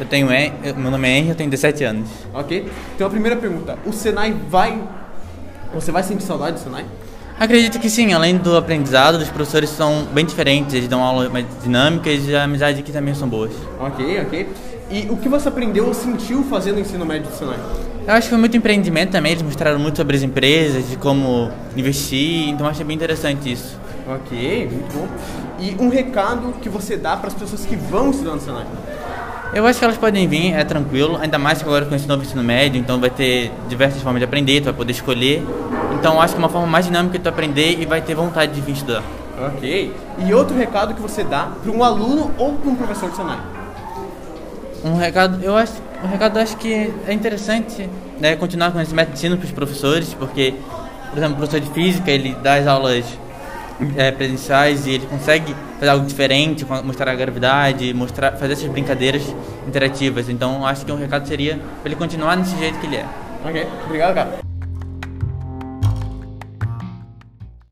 Eu tenho En- eu- meu nome é Henry, eu tenho 17 anos. Ok? Então a primeira pergunta, o Senai vai... Você vai sentir saudade do Senai? Acredito que sim, além do aprendizado, os professores são bem diferentes, eles dão aulas mais dinâmicas e a amizade aqui também são boas. Ok, ok. E o que você aprendeu ou sentiu fazendo o ensino médio do Senai? Eu acho que foi muito empreendimento também, eles mostraram muito sobre as empresas, de como investir, então achei bem interessante isso. Ok, muito bom. E um recado que você dá para as pessoas que vão estudar no Senai? Eu acho que elas podem vir, é tranquilo, ainda mais que agora com esse novo ensino médio, então vai ter diversas formas de aprender, tu vai poder escolher. Então acho que é uma forma mais dinâmica de tu aprender e vai ter vontade de vir estudar. Ok. E outro recado que você dá para um aluno ou para um professor do Senai? Um recado, eu acho, um recado eu acho que é interessante, né, continuar com esse método de ensino para os professores, porque, por exemplo, o professor de física, ele dá as aulas é, presenciais e ele consegue fazer algo diferente, mostrar a gravidade, mostrar, fazer essas brincadeiras interativas. Então, acho que um recado seria para ele continuar desse jeito que ele é. Ok, obrigado, cara.